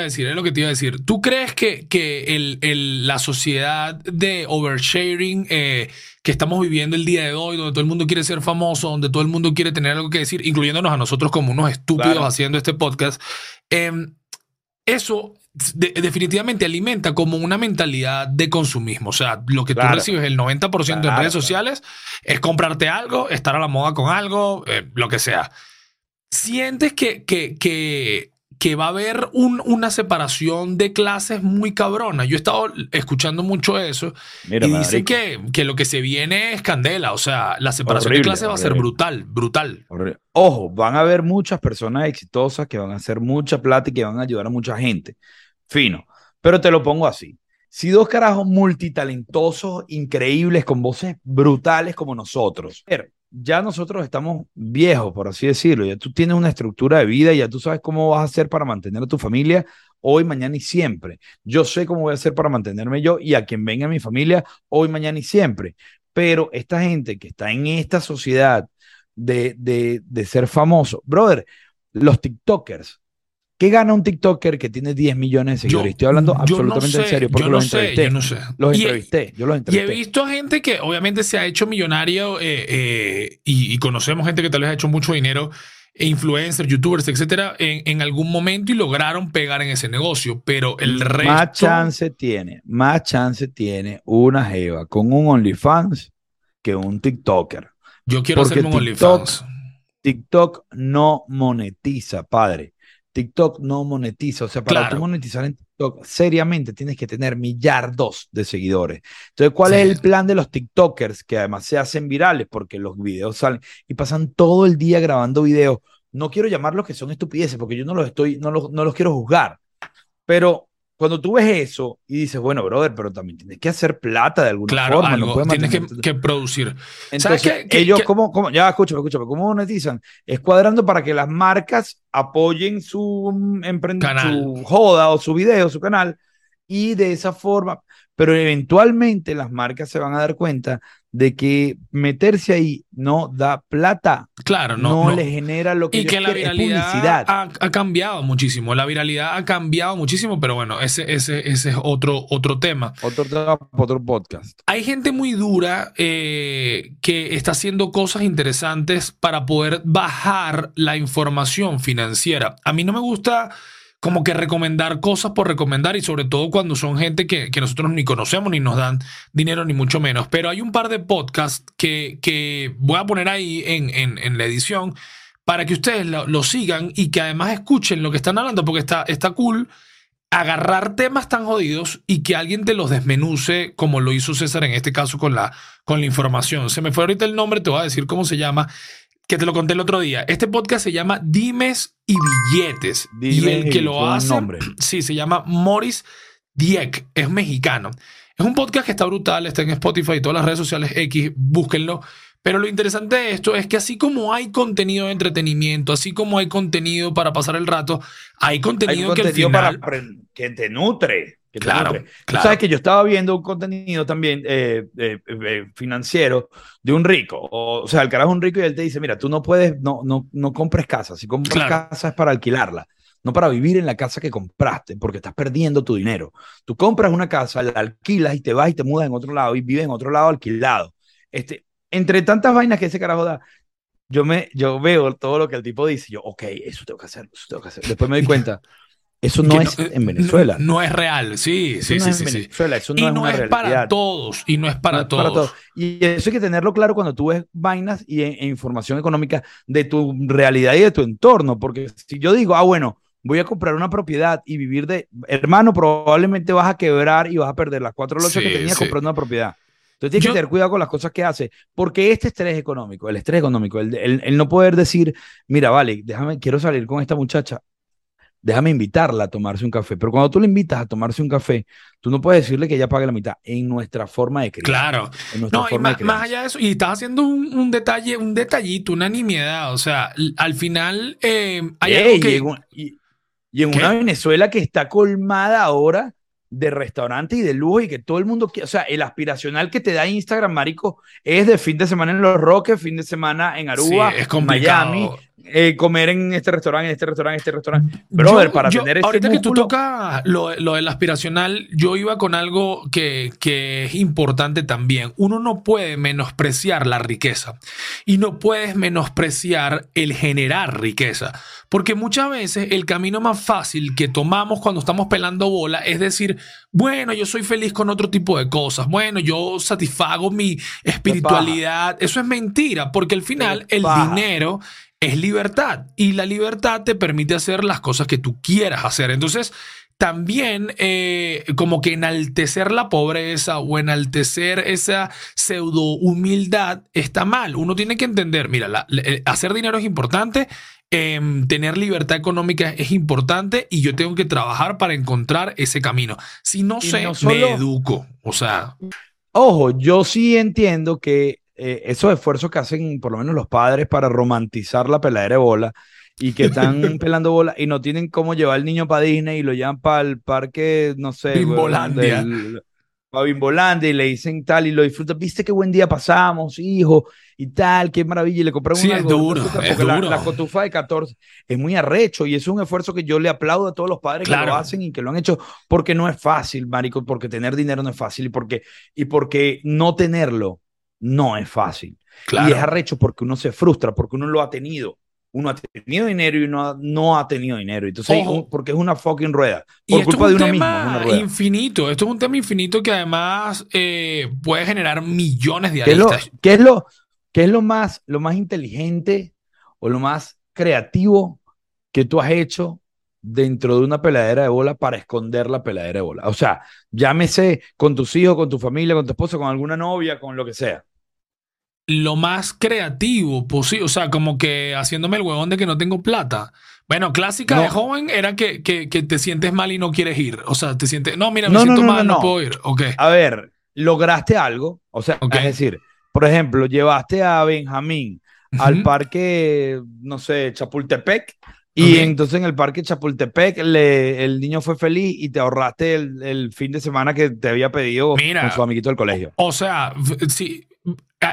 decir, es lo que te iba a decir. ¿Tú crees que, que el, el, la sociedad de oversharing eh, que estamos viviendo el día de hoy, donde todo el mundo quiere ser famoso, donde todo el mundo quiere tener algo que decir, incluyéndonos a nosotros como unos estúpidos haciendo este podcast, em, eso definitivamente alimenta como una mentalidad de consumismo. O sea, lo que tú recibes el 90% en redes sociales es comprarte algo, estar a la moda con algo, eh, lo que sea. ¿Sientes que, que, que que va a haber una separación de clases muy cabrona. Yo he estado escuchando mucho eso y dicen que, que, lo que se viene es candela. O sea, la separación de clases va a ser brutal, brutal. Ojo, van a haber muchas personas exitosas que van a hacer mucha plata y que van a ayudar a mucha gente. Fino. Pero te lo pongo así. si dos carajos multitalentosos, increíbles, con voces brutales como nosotros, ya nosotros estamos viejos, por así decirlo, ya tú tienes una estructura de vida, ya tú sabes cómo vas a hacer para mantener a tu familia hoy, mañana y siempre. Yo sé cómo voy a hacer para mantenerme yo y a quien venga mi familia hoy, mañana y siempre. Pero esta gente que está en esta sociedad de, de, de ser famoso, brother, los TikTokers, ¿Qué gana un TikToker que tiene 10 millones de seguidores? Estoy hablando absolutamente en serio porque los entrevisté. Yo no sé. Los entrevisté. yo los entrevisté. Y he visto gente que obviamente se ha hecho millonario eh, eh, y, conocemos gente que tal vez ha hecho mucho dinero, e influencers, youtubers, etcétera, en, en, algún momento y lograron pegar en ese negocio. Pero el resto. Más chance tiene, más chance tiene una Jeva con un OnlyFans que un TikToker. Yo quiero hacer un OnlyFans. TikTok no monetiza, padre. TikTok no monetiza. O sea, para monetizar en TikTok, seriamente tienes que tener millardos de seguidores. Entonces, ¿cuál es el plan de los TikTokers? Que además se hacen virales porque los videos salen y pasan todo el día grabando videos. No quiero llamarlos que son estupideces porque yo no los estoy, no los, no los quiero juzgar. Pero cuando tú ves eso y dices, bueno, brother, pero también tienes que hacer plata de alguna claro, forma. Algo, tienes que, que, producir. Entonces, ¿Sabes qué, ellos, ¿cómo, cómo, ya escúchame, escúchame, ¿cómo monetizan? Es cuadrando para que las marcas apoyen su, emprendimiento, su joda o su video, su canal, y de esa forma, pero eventualmente las marcas se van a dar cuenta de que meterse ahí no da plata. Claro, no. No, le genera lo que, y que la viralidad ha, ha, cambiado muchísimo. La viralidad ha cambiado muchísimo, pero bueno, ese, ese, ese es otro, otro tema. Otro, otro podcast. Hay gente muy dura eh, que está haciendo cosas interesantes para poder bajar la información financiera. A mí no me gusta como que recomendar cosas por recomendar y sobre todo cuando son gente que, nosotros ni conocemos ni nos dan dinero ni mucho menos. Pero hay un par de podcasts que, que voy a poner ahí en, en, la edición para que ustedes lo, sigan y que además escuchen lo que están hablando porque está, está cool agarrar temas tan jodidos y que alguien te los desmenuce como lo hizo César en este caso con la, con la información. Se me fue ahorita el nombre, te voy a decir cómo se llama que te lo conté el otro día. Este podcast se llama Dimes y Billetes. y el que lo hace, nombre. sí, se llama Morris Dieck, es mexicano. Es un podcast que está brutal, está en Spotify y todas las redes sociales X, búsquenlo. Pero lo interesante de esto es que así como hay contenido de entretenimiento, así como hay contenido para pasar el rato, hay contenido, que al final... para que te nutre claro, claro. sabes que yo estaba viendo un contenido también eh, eh, eh, financiero de un rico. O, sea, el carajo es un rico y él te dice, mira, tú no puedes, no, no, no compres casa. Si compras casa es para alquilarla, no para vivir en la casa que compraste, porque estás perdiendo tu dinero. Tú compras una casa, la alquilas y te vas y te mudas en otro lado y vives en otro lado alquilado. Este, entre tantas vainas que ese carajo da, yo, me, yo veo todo lo que el tipo dice. Yo, ok, eso tengo que hacer, eso tengo que hacer. Después me doy cuenta. Eso no es en Venezuela. No, es real, sí, sí, sí, sí, Venezuela. Eso no y no es para todos, y no es para, todos. Y eso hay que tenerlo claro cuando tú ves vainas y e, información económica de tu realidad y de tu entorno, porque si yo digo, ah, bueno, voy a comprar una propiedad y vivir de, hermano, probablemente vas a quebrar y vas a perder las cuatro lochas que tenías comprando una propiedad. Entonces tienes que tener cuidado con las cosas que hace, porque este estrés económico, el estrés económico, el, el, no poder decir, mira, vale, déjame, quiero salir con esta muchacha, déjame invitarla a tomarse un café. Pero cuando tú le invitas a tomarse un café, tú no puedes decirle que ella pague la mitad en nuestra forma de creer. Claro. no, más, allá de eso, y estás haciendo un, detalle, un detallito, una nimiedad. O sea, al final eh, hay algo que... Y en, una Venezuela que está colmada ahora de restaurantes y de lujo y que todo el mundo quiere, o sea, el aspiracional que te da Instagram, marico, es de fin de semana en Los Roques, fin de semana en Aruba, es Miami, eh, comer en este restaurante, en este restaurante, en este restaurante. Brother, para tener ese Ahorita que tú tocas lo, lo, del aspiracional, yo iba con algo que, que es importante también. Uno no puede menospreciar la riqueza y no puedes menospreciar el generar riqueza. Porque muchas veces el camino más fácil que tomamos cuando estamos pelando bola es decir, bueno, yo soy feliz con otro tipo de cosas. Bueno, yo satisfago mi espiritualidad. Eso es mentira, porque al final el dinero es libertad y la libertad te permite hacer las cosas que tú quieras hacer. Entonces, también eh, como que enaltecer la pobreza o enaltecer esa pseudo humildad está mal. Uno tiene que entender, mira, hacer dinero es importante, em, tener libertad económica es importante y yo tengo que trabajar para encontrar ese camino. Si no Y sé, no solo- me educo. O sea, Ojo, yo sí entiendo que eh, esos esfuerzos que hacen por lo menos los padres para romantizar la peladera de bola y que están pelando bola y no tienen cómo llevar al niño para Disney y lo llevan para el parque, no sé, Bimbolandia. para Bimbolandia y le dicen tal y lo disfrutan. ¿Viste qué buen día pasamos, hijo? Y tal, qué maravilla. Y le compraron Sí, un es duro, es porque la- duro. La, cotufa de 14 es muy arrecho y es un esfuerzo que yo le aplaudo a todos los padres que Claro. lo hacen y que lo han hecho porque no es fácil, marico, porque tener dinero no es fácil y porque, y porque no tenerlo no es fácil. claro. Y es arrecho porque uno se frustra, porque uno lo ha tenido. Uno ha tenido dinero y uno ha- no ha tenido dinero. Entonces, Ojo. porque es una fucking rueda. Y Por culpa es de un uno mismo. es una rueda. infinito. Esto es un tema infinito que además eh, puede generar millones de ¿Qué es lo, aristas. qué es lo, qué es lo más, lo más inteligente o lo más creativo que tú has hecho dentro de una peladera de bola para esconder la peladera de bola? O sea, llámese con tus hijos, con tu familia, con tu esposa, con alguna novia, con lo que sea. Lo más creativo posible. O sea, como que haciéndome el huevón de que no tengo plata. Bueno, clásica No. de joven era que, que, que te sientes mal y no quieres ir. O sea, te sientes, no, mira, me No, siento no, no, mal, no, no. puedo ir. Ok. A ver, lograste algo. O sea, Ok. es decir, por ejemplo, llevaste a Benjamín al parque, no sé, Chapultepec. Y entonces en el parque Chapultepec le- el niño fue feliz y te ahorraste el, el fin de semana que te había pedido Mira. con su amiguito del colegio. O sea, f- sí,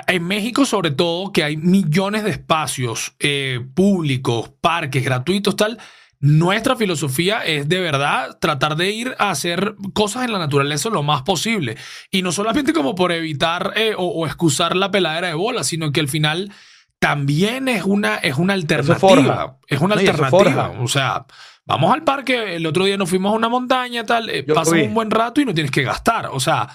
en México sobre todo, que hay millones de espacios eh, públicos, parques gratuitos, tal, nuestra filosofía es de verdad tratar de ir a hacer cosas en la naturaleza lo más posible. Y no solamente como por evitar eh, o, o excusar la peladera de bola, sino que al final también es una, es una alternativa. forja. Es una No, alternativa. O sea, vamos al parque, el otro día nos fuimos a una montaña, tal, eh, pasas un buen rato y no tienes que gastar. O sea,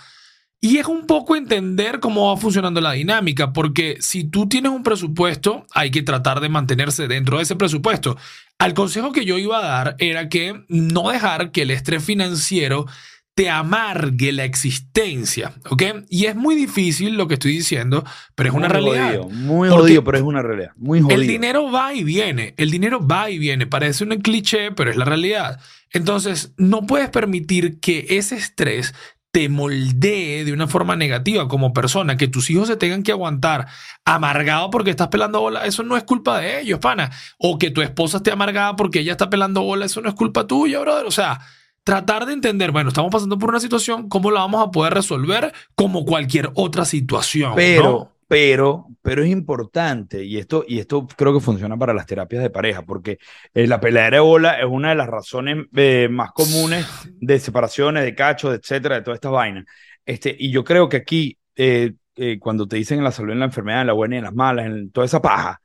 y es un poco entender cómo va funcionando la dinámica, porque si tú tienes un presupuesto, hay que tratar de mantenerse dentro de ese presupuesto. Al consejo que yo iba a dar era que no dejar que el estrés financiero te amargue la existencia, ¿ok? Y es muy difícil lo que estoy diciendo, pero es una realidad. Jodido, muy jodido, pero es una realidad. Muy jodido. El dinero va y viene, el dinero va y viene, parece un cliché, pero es la realidad. Entonces, no puedes permitir que ese estrés te moldee de una forma negativa como persona, que tus hijos se tengan que aguantar amargado porque estás pelando bola, eso no es culpa de ellos, pana. O que tu esposa esté amargada porque ella está pelando bola, eso no es culpa tuya, brother. O sea, tratar de entender, bueno, estamos pasando por una situación, ¿cómo la vamos a poder resolver como cualquier otra situación? Pero. Pero, pero es importante, y esto, y esto creo que funciona para las terapias de pareja, porque eh, la peladera de bola es una de las razones eh, más comunes de separaciones, de cachos, etcétera, de todas estas vainas. Este, y yo creo que aquí, eh, cuando te dicen en la salud, en la enfermedad, en la buena y en las malas, en toda esa paja,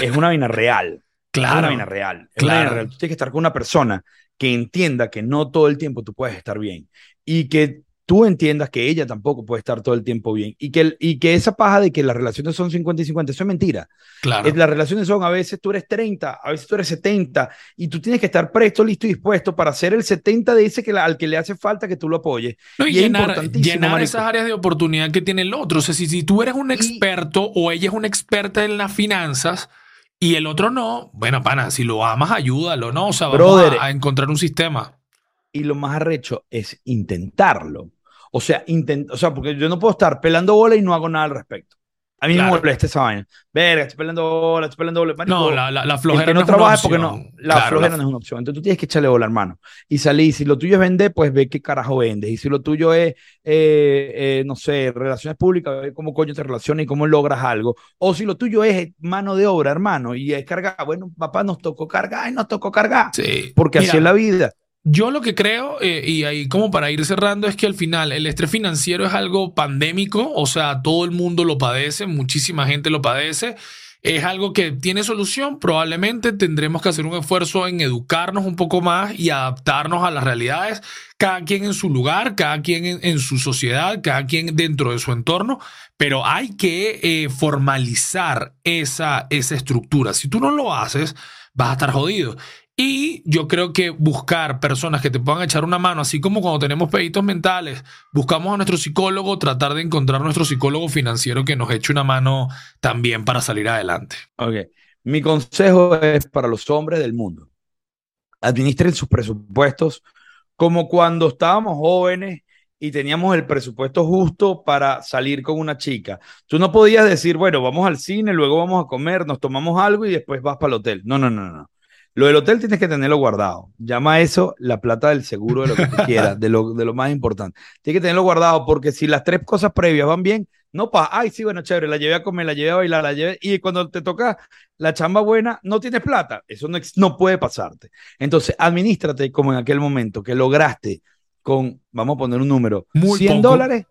es una vaina real. Es una Claro. vaina real. Es una Claro. vaina real. Tú tienes que estar con una persona que entienda que no todo el tiempo tú puedes estar bien y que tú entiendas que ella tampoco puede estar todo el tiempo bien y que, el- y que esa paja de que las relaciones son 50 y 50, eso es mentira. Claro. Es- Las relaciones son a veces tú eres 30, a veces tú eres 70 y tú tienes que estar presto, listo y dispuesto para ser el 70 de ese que la- al que le hace falta que tú lo apoyes. No, y Y es llenar, llenar marico. esas áreas de oportunidad que tiene el otro. O sea, si, si tú eres un Y- experto o ella es una experta en las finanzas y el otro no, bueno, pana, si lo amas, ayúdalo, ¿no? O sea, vamos Brother. a, a encontrar un sistema. Y lo más arrecho es intentarlo. O sea, intent o sea, porque yo no puedo estar pelando bola y no hago nada al respecto. A mí Claro. me molesta esa vaina. Verga, estoy pelando bola, estoy pelando bola. Marico, No, la, la, la el flojera que no, no, trabaja porque no. La Claro, flojera la- no es una opción. Entonces tú tienes que echarle bola, hermano. Y salir. Si lo tuyo es vender, pues ve qué carajo vendes. Y si lo tuyo es, eh, eh, no sé, relaciones públicas, ve cómo coño te relacionas y cómo logras algo. O si lo tuyo es mano de obra, hermano, y es cargar. Bueno, papá, nos tocó cargar y nos tocó cargar. Sí. Porque Mira, así es la vida. Yo lo que creo, eh, y ahí como para ir cerrando, es que al final el estrés financiero es algo pandémico, o sea, todo el mundo lo padece, muchísima gente lo padece. Es algo que tiene solución, probablemente tendremos que hacer un esfuerzo en educarnos un poco más y adaptarnos a las realidades, cada quien en su lugar, cada quien en, su sociedad, cada quien dentro de su entorno, pero hay que eh, formalizar esa, esa estructura. Si tú no lo haces, vas a estar jodido. Y yo creo que buscar personas que te puedan echar una mano, así como cuando tenemos peditos mentales, buscamos a nuestro psicólogo, tratar de encontrar nuestro psicólogo financiero que nos eche una mano también para salir adelante. Ok. Mi consejo es para los hombres del mundo. Administren sus presupuestos como cuando estábamos jóvenes y teníamos el presupuesto justo para salir con una chica. Tú no podías decir, bueno, vamos al cine, luego vamos a comer, nos tomamos algo y después vas para el hotel. No, no, no, no. Lo del hotel tienes que tenerlo guardado. Llama eso la plata del seguro de lo que tú quieras, de lo, de lo más importante. Tienes que tenerlo guardado porque si las tres cosas previas van bien, no pasa, ay, sí, bueno, chévere, la llevé a comer, la llevé a bailar, la llevé, y cuando te toca la chamba buena, no tienes plata. Eso no, no puede pasarte. Entonces, administrate como en aquel momento que lograste con, vamos a poner un número, Muy 100 poco. dólares,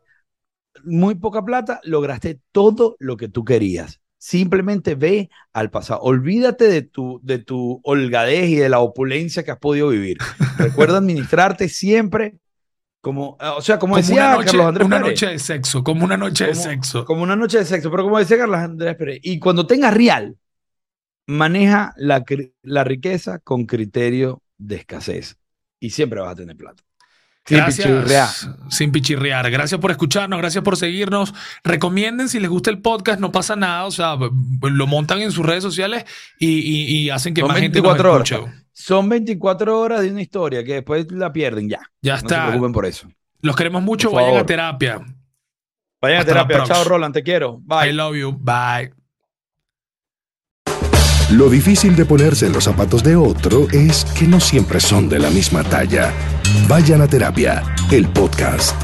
muy poca plata, lograste todo lo que tú querías. Simplemente ve al pasado. Olvídate de tu, de tu holgadez y de la opulencia que has podido vivir. Recuerda administrarte siempre como, eh, o sea, como, Como decía una noche, Carlos Andrés una Pérez, noche de sexo, como una noche de sexo. como una noche de sexo, pero como decía Carlos Andrés Pérez, y cuando tengas real, maneja la, la riqueza con criterio de escasez y siempre vas a tener plata. Sin pichirrear. Gracias. Sin pichirrear. Gracias por escucharnos, gracias por seguirnos. Recomienden si les gusta el podcast, no pasa nada. O sea, lo montan en sus redes sociales y, y- y hacen que Son más gente nos 24 horas. escuche. Son 24 horas de una historia que después la pierden ya. Ya No se está. preocupen por eso. Los queremos mucho. Vayan a terapia. Vayan a Hasta terapia. Chao. Roland, te quiero. Bye. I love you. Bye. Lo difícil de ponerse en los zapatos de otro es que no siempre son de la misma talla. Vayan a terapia, el podcast.